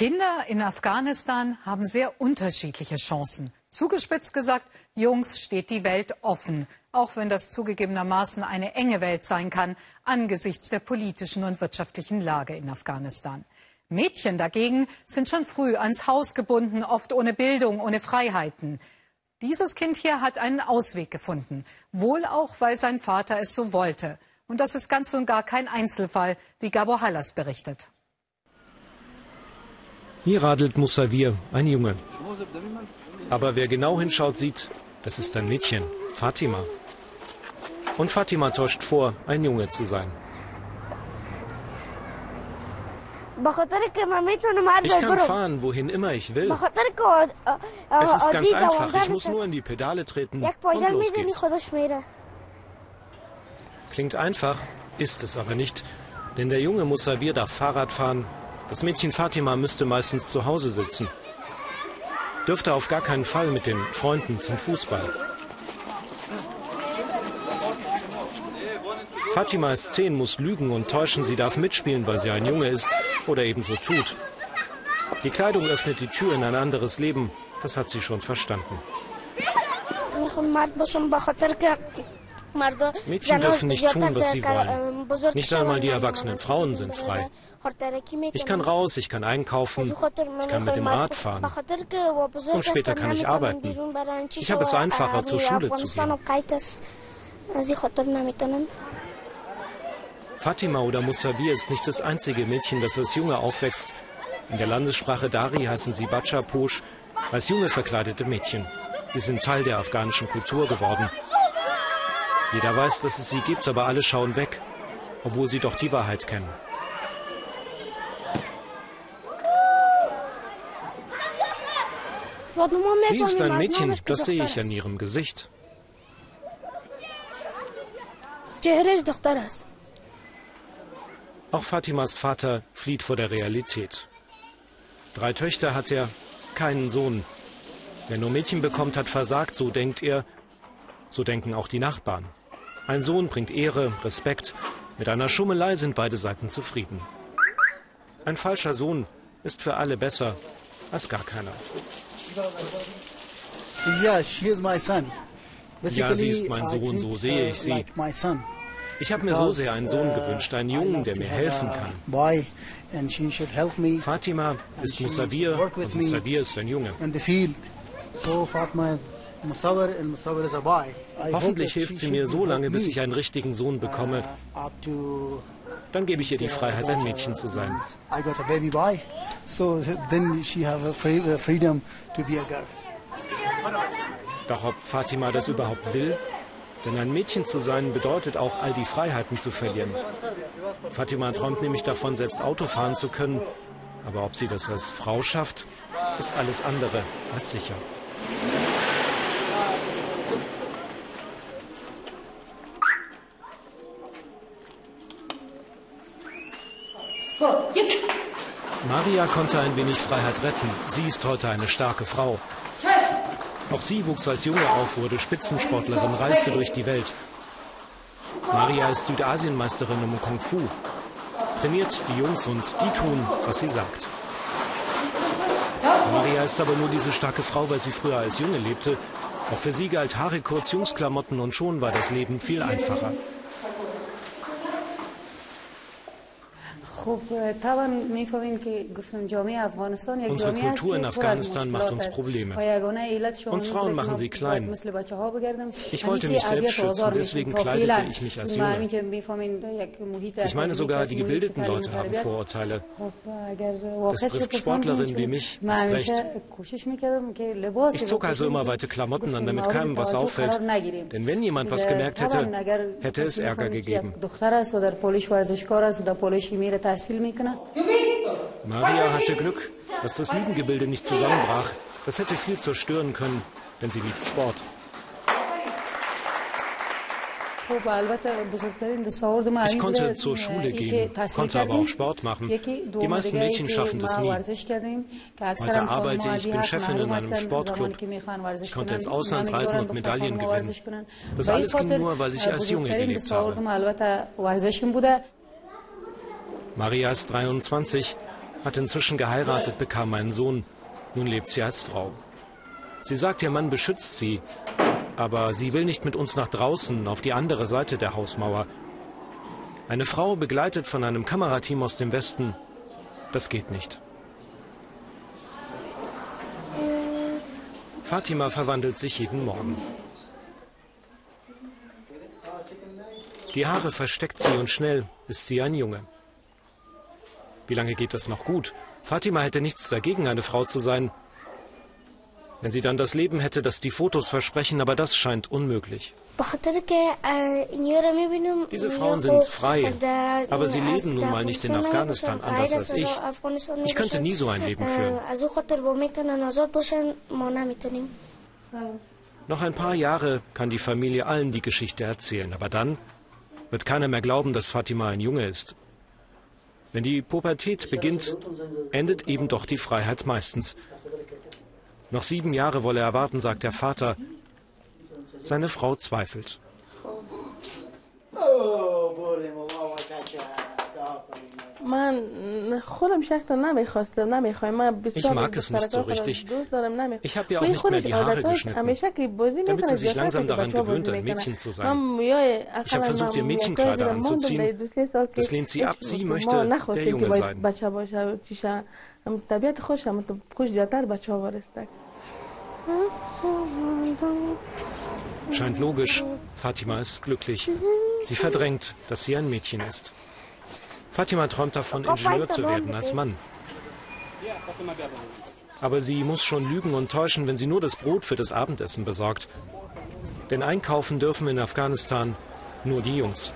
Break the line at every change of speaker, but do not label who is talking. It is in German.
Kinder in Afghanistan haben sehr unterschiedliche Chancen. Zugespitzt gesagt, Jungs steht die Welt offen, auch wenn das zugegebenermaßen eine enge Welt sein kann angesichts der politischen und wirtschaftlichen Lage in Afghanistan. Mädchen dagegen sind schon früh ans Haus gebunden, oft ohne Bildung, ohne Freiheiten. Dieses Kind hier hat einen Ausweg gefunden, wohl auch, weil sein Vater es so wollte. Und das ist ganz und gar kein Einzelfall, wie Gabor Hallas berichtet.
Hier radelt Musavir, ein Junge. Aber wer genau hinschaut, sieht, das ist ein Mädchen, Fatima. Und Fatima täuscht vor, ein Junge zu sein. Ich kann fahren, wohin immer ich will. Es ist ganz einfach, ich muss nur in die Pedale treten und los geht's. Klingt einfach, ist es aber nicht. Denn der junge Musavir darf Fahrrad fahren, das Mädchen Fatima müsste meistens zu Hause sitzen. Dürfte auf gar keinen Fall mit den Freunden zum Fußball. Fatima ist zehn, muss lügen und täuschen, sie darf mitspielen, weil sie ein Junge ist oder ebenso tut. Die Kleidung öffnet die Tür in ein anderes Leben, das hat sie schon verstanden. Mädchen dürfen nicht tun, was sie wollen. Nicht einmal die erwachsenen Frauen sind frei. Ich kann raus, ich kann einkaufen, ich kann mit dem Rad fahren. Und später kann ich arbeiten. Ich habe es einfacher, zur Schule zu gehen. Fatima oder Musabir ist nicht das einzige Mädchen, das als Junge aufwächst. In der Landessprache Dari heißen sie Bacha Posh, als junge verkleidete Mädchen. Sie sind Teil der afghanischen Kultur geworden. Jeder weiß, dass es sie gibt, aber alle schauen weg, obwohl sie doch die Wahrheit kennen. Sie ist ein Mädchen, das sehe ich an ihrem Gesicht. Auch Fatimas Vater flieht vor der Realität. Drei Töchter hat er, keinen Sohn. Wer nur Mädchen bekommt, hat versagt, so denkt er. So denken auch die Nachbarn. Ein Sohn bringt Ehre, Respekt. Mit einer Schummelei sind beide Seiten zufrieden. Ein falscher Sohn ist für alle besser als gar keiner.
Ja, sie ist mein
Sohn, so sehe ich sie. Ich habe mir so sehr einen Sohn gewünscht, einen Jungen, der mir helfen kann. Fatima ist Musavir und Musavir ist ein Junge. Hoffentlich hilft sie mir so lange, bis ich einen richtigen Sohn bekomme. Dann gebe ich ihr die Freiheit, ein Mädchen zu sein. Doch ob Fatima das überhaupt will? Denn ein Mädchen zu sein bedeutet auch, all die Freiheiten zu verlieren. Fatima träumt nämlich davon, selbst Auto fahren zu können. Aber ob sie das als Frau schafft, ist alles andere als sicher. Maria konnte ein wenig Freiheit retten. Sie ist heute eine starke Frau. Auch sie wuchs als Junge auf, wurde Spitzensportlerin, reiste durch die Welt. Maria ist Südasienmeisterin im Kung Fu. Trainiert die Jungs und die tun, was sie sagt. Maria ist aber nur diese starke Frau, weil sie früher als Junge lebte. Auch für sie galt kurz, Jungsklamotten und schon war das Leben viel einfacher. Unsere Kultur in Afghanistan macht uns Probleme. Uns Frauen machen sie klein. Ich wollte mich selbst schützen, deswegen kleidete ich mich als Junge. Ich meine sogar, die gebildeten Leute haben Vorurteile. Es trifft Sportlerinnen wie mich, hast recht. Ich zog also immer weite Klamotten an, damit keinem was auffällt. Denn wenn jemand was gemerkt hätte, hätte es Ärger gegeben. Maria hatte Glück, dass das Lügengebilde nicht zusammenbrach. Das hätte viel zerstören können, denn sie liebt Sport. Ich konnte zur Schule gehen, konnte aber auch Sport machen. Die meisten Mädchen schaffen das nie. Heute arbeite ich, bin Chefin in einem Sportclub. Ich konnte ins Ausland reisen und Medaillen gewinnen. Das alles ging nur, weil ich als Junge gelebt habe. Maria ist 23. hat inzwischen geheiratet, bekam einen Sohn. Nun lebt sie als Frau. Sie sagt, ihr Mann beschützt sie, aber sie will nicht mit uns nach draußen, auf die andere Seite der Hausmauer. Eine Frau begleitet von einem Kamerateam aus dem Westen, das geht nicht. Fatima verwandelt sich jeden Morgen. Die Haare versteckt sie und schnell ist sie ein Junge. Wie lange geht das noch gut? Fatima hätte nichts dagegen, eine Frau zu sein. Wenn sie dann das Leben hätte, das die Fotos versprechen, aber das scheint unmöglich. Diese Frauen sind frei, aber sie leben nun mal nicht in Afghanistan anders als ich. Ich könnte nie so ein Leben führen. Noch ein paar Jahre kann die Familie allen die Geschichte erzählen, aber dann wird keiner mehr glauben, dass Fatima ein Junge ist. Wenn die Pubertät beginnt, endet eben doch die Freiheit meistens. Noch sieben Jahre wolle er warten, sagt der Vater. Seine Frau zweifelt. Ich mag es nicht so richtig. Ich habe ihr auch nicht mehr die Haare geschnitten, damit sie sich langsam daran gewöhnt, ein Mädchen zu sein. Ich habe versucht, ihr Mädchenkleider anzuziehen. Das lehnt sie ab. Sie möchte der Junge sein. Scheint logisch. Fatima ist glücklich. Sie verdrängt, dass sie ein Mädchen ist. Fatima träumt davon, Ingenieur zu werden als Mann. Aber sie muss schon lügen und täuschen, wenn sie nur das Brot für das Abendessen besorgt. Denn einkaufen dürfen in Afghanistan nur die Jungs.